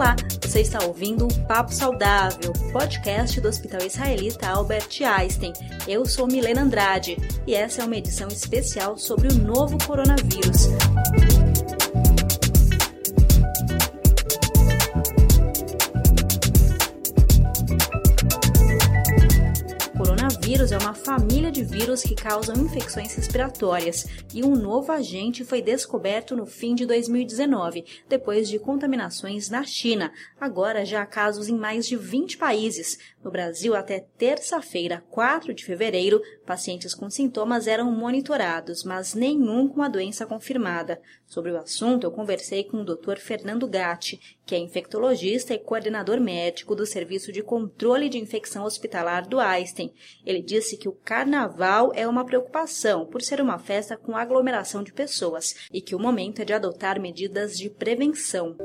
Olá, você está ouvindo o Papo Saudável, podcast do Hospital Israelita Albert Einstein. Eu sou Milena Andrade e essa é uma edição especial sobre o novo coronavírus. Coronavírus é uma família de vírus que causam infecções respiratórias e um novo agente foi descoberto no fim de 2019, depois de contaminações na China. Agora já há casos em mais de 20 países. No Brasil, até terça-feira, 4 de fevereiro, pacientes com sintomas eram monitorados, mas nenhum com a doença confirmada. Sobre o assunto, eu conversei com o Dr. Fernando Gatti, que é infectologista e coordenador médico do Serviço de Controle de Infecção Hospitalar do Einstein. Ele disse que o carnaval é uma preocupação por ser uma festa com aglomeração de pessoas e que o momento é de adotar medidas de prevenção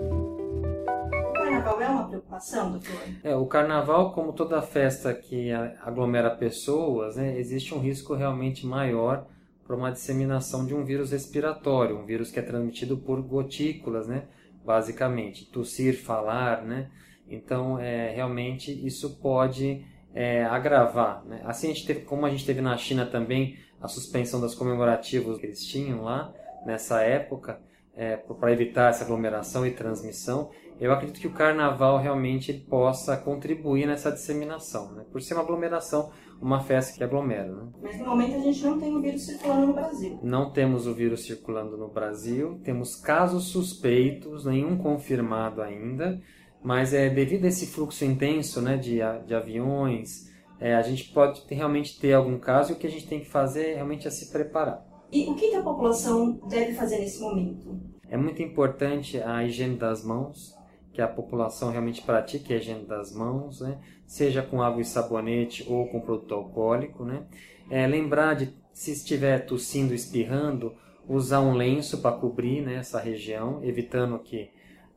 carnaval é uma preocupação, doutor? É, o carnaval, como toda festa que aglomera pessoas, né, existe um risco realmente maior para uma disseminação de um vírus respiratório, um vírus que é transmitido por gotículas, né, basicamente, tossir, falar, né? Então, é, realmente isso pode é, agravar. Né? Assim, a gente teve, como a gente teve na China também a suspensão das comemorativas que eles tinham lá nessa época, é, para evitar essa aglomeração e transmissão, eu acredito que o carnaval realmente possa contribuir nessa disseminação, né? por ser uma aglomeração, uma festa que aglomera. Né? Mas no momento a gente não tem o vírus circulando no Brasil. Não temos o vírus circulando no Brasil, temos casos suspeitos, nenhum confirmado ainda, mas é devido a esse fluxo intenso né, de, de aviões, é, a gente pode ter, realmente ter algum caso e o que a gente tem que fazer é realmente é se preparar. E o que a população deve fazer nesse momento? É muito importante a higiene das mãos, que a população realmente pratique a higiene das mãos, né? seja com água e sabonete ou com produto alcoólico. Né? É, lembrar de, se estiver tossindo, espirrando, usar um lenço para cobrir né, essa região, evitando que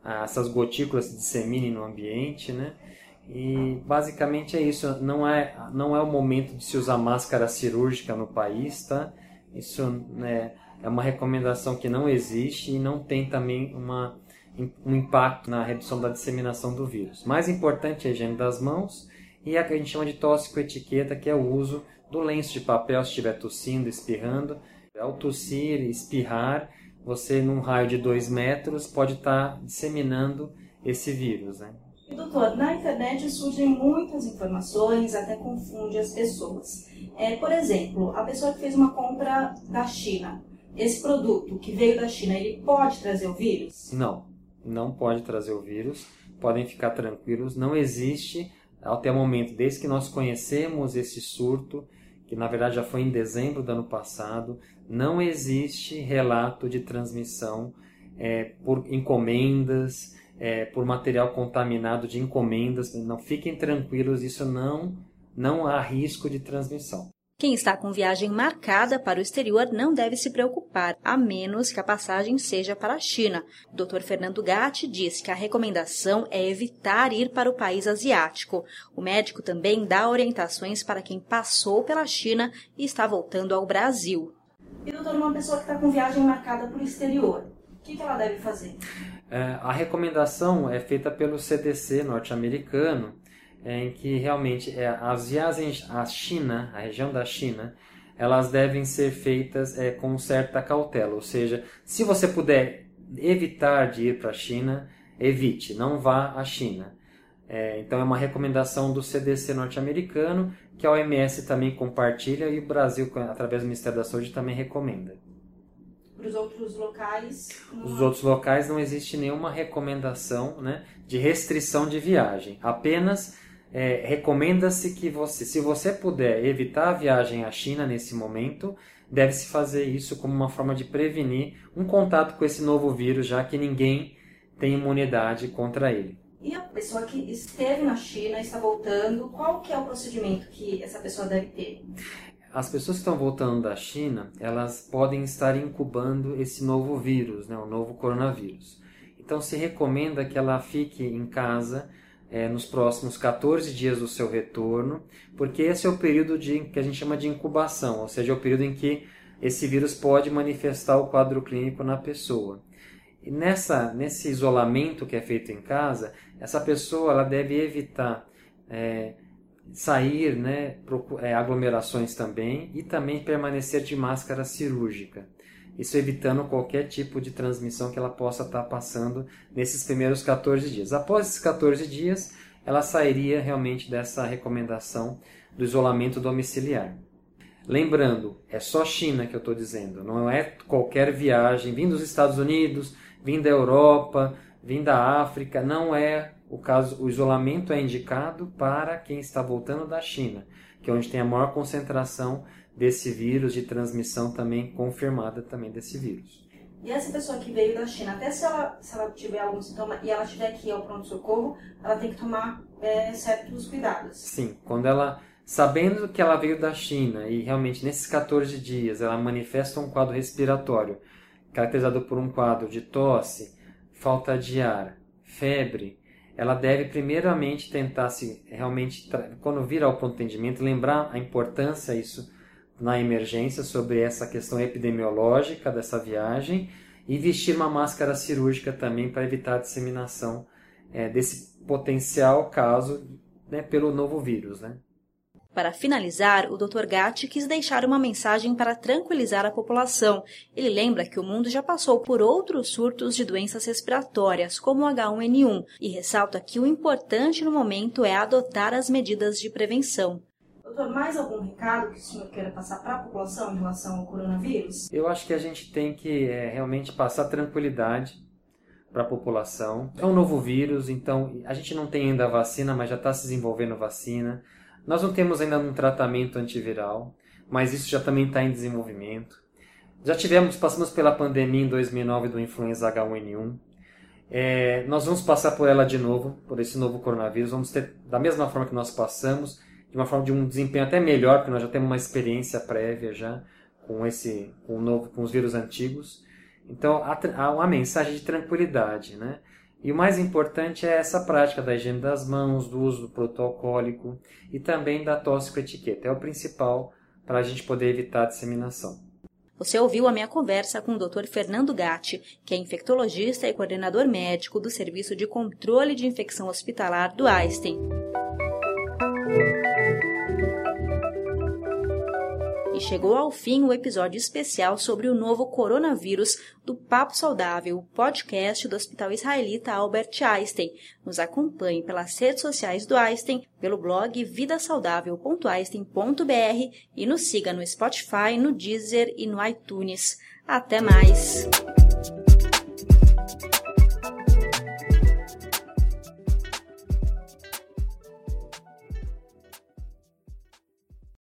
essas gotículas se disseminem no ambiente. Né? E basicamente é isso. Não é, não é o momento de se usar máscara cirúrgica no país, tá? Isso né, é uma recomendação que não existe e não tem também uma um impacto na redução da disseminação do vírus. Mais importante é a higiene das mãos e a que a gente chama de tóxico-etiqueta, que é o uso do lenço de papel se estiver tossindo, espirrando. Ao tossir e espirrar, você num raio de 2 metros pode estar disseminando esse vírus. Né? Doutor, na internet surgem muitas informações, até confunde as pessoas. É, por exemplo, a pessoa que fez uma compra da China, esse produto que veio da China, ele pode trazer o vírus? Não não pode trazer o vírus, podem ficar tranquilos, não existe até o momento, desde que nós conhecemos esse surto, que na verdade já foi em dezembro do ano passado, não existe relato de transmissão é, por encomendas, é, por material contaminado de encomendas. Não fiquem tranquilos, isso não não há risco de transmissão. Quem está com viagem marcada para o exterior não deve se preocupar, a menos que a passagem seja para a China. O Dr. Fernando Gatti diz que a recomendação é evitar ir para o país asiático. O médico também dá orientações para quem passou pela China e está voltando ao Brasil. E, doutor, uma pessoa que está com viagem marcada para o exterior, o que, que ela deve fazer? É, a recomendação é feita pelo CDC norte-americano em que realmente é, as viagens à China, a região da China, elas devem ser feitas é, com certa cautela. Ou seja, se você puder evitar de ir para a China, evite, não vá à China. É, então é uma recomendação do CDC norte-americano que a OMS também compartilha e o Brasil, através do Ministério da Saúde, também recomenda. Para os outros locais? Os outros locais não existe nenhuma recomendação né, de restrição de viagem. Apenas é, recomenda-se que você, se você puder evitar a viagem à China nesse momento, deve-se fazer isso como uma forma de prevenir um contato com esse novo vírus, já que ninguém tem imunidade contra ele. E a pessoa que esteve na China, está voltando, qual que é o procedimento que essa pessoa deve ter? As pessoas que estão voltando da China, elas podem estar incubando esse novo vírus, né, o novo coronavírus. Então se recomenda que ela fique em casa é, nos próximos 14 dias do seu retorno, porque esse é o período de, que a gente chama de incubação, ou seja, é o período em que esse vírus pode manifestar o quadro clínico na pessoa. E nessa, nesse isolamento que é feito em casa, essa pessoa ela deve evitar é, sair, né, é, aglomerações também e também permanecer de máscara cirúrgica. Isso evitando qualquer tipo de transmissão que ela possa estar passando nesses primeiros 14 dias. Após esses 14 dias, ela sairia realmente dessa recomendação do isolamento domiciliar. Lembrando, é só China que eu estou dizendo, não é qualquer viagem vindo dos Estados Unidos, vindo da Europa, vindo da África, não é o caso, o isolamento é indicado para quem está voltando da China, que é onde tem a maior concentração desse vírus de transmissão também confirmada também desse vírus. E essa pessoa que veio da China, até se ela, se ela tiver algum sintoma e ela estiver aqui ao pronto-socorro, ela tem que tomar é, certos cuidados. Sim, quando ela, sabendo que ela veio da China e realmente nesses 14 dias ela manifesta um quadro respiratório, caracterizado por um quadro de tosse, falta de ar, febre, ela deve primeiramente tentar se realmente, quando vir ao pronto atendimento, lembrar a importância isso na emergência sobre essa questão epidemiológica dessa viagem e vestir uma máscara cirúrgica também para evitar a disseminação é, desse potencial caso né, pelo novo vírus. Né? Para finalizar, o Dr. Gatti quis deixar uma mensagem para tranquilizar a população. Ele lembra que o mundo já passou por outros surtos de doenças respiratórias, como o H1N1, e ressalta que o importante no momento é adotar as medidas de prevenção. Doutor, mais algum recado que o senhor queira passar para a população em relação ao coronavírus? Eu acho que a gente tem que é, realmente passar tranquilidade para a população. É um novo vírus, então a gente não tem ainda a vacina, mas já está se desenvolvendo vacina. Nós não temos ainda um tratamento antiviral, mas isso já também está em desenvolvimento. Já tivemos, passamos pela pandemia em 2009 do influenza H1N1. É, nós vamos passar por ela de novo, por esse novo coronavírus. Vamos ter, da mesma forma que nós passamos, de uma forma de um desempenho até melhor, porque nós já temos uma experiência prévia já com esse, com novo, com os vírus antigos. Então há, há uma mensagem de tranquilidade, né? E o mais importante é essa prática da higiene das mãos, do uso do protocólico e também da tóxico-etiqueta. É o principal para a gente poder evitar a disseminação. Você ouviu a minha conversa com o Dr. Fernando Gatti, que é infectologista e coordenador médico do Serviço de Controle de Infecção Hospitalar do Einstein. E chegou ao fim o episódio especial sobre o novo coronavírus do Papo Saudável, podcast do Hospital Israelita Albert Einstein. Nos acompanhe pelas redes sociais do Einstein, pelo blog vidasaudável.einstein.br e nos siga no Spotify, no Deezer e no iTunes. Até mais!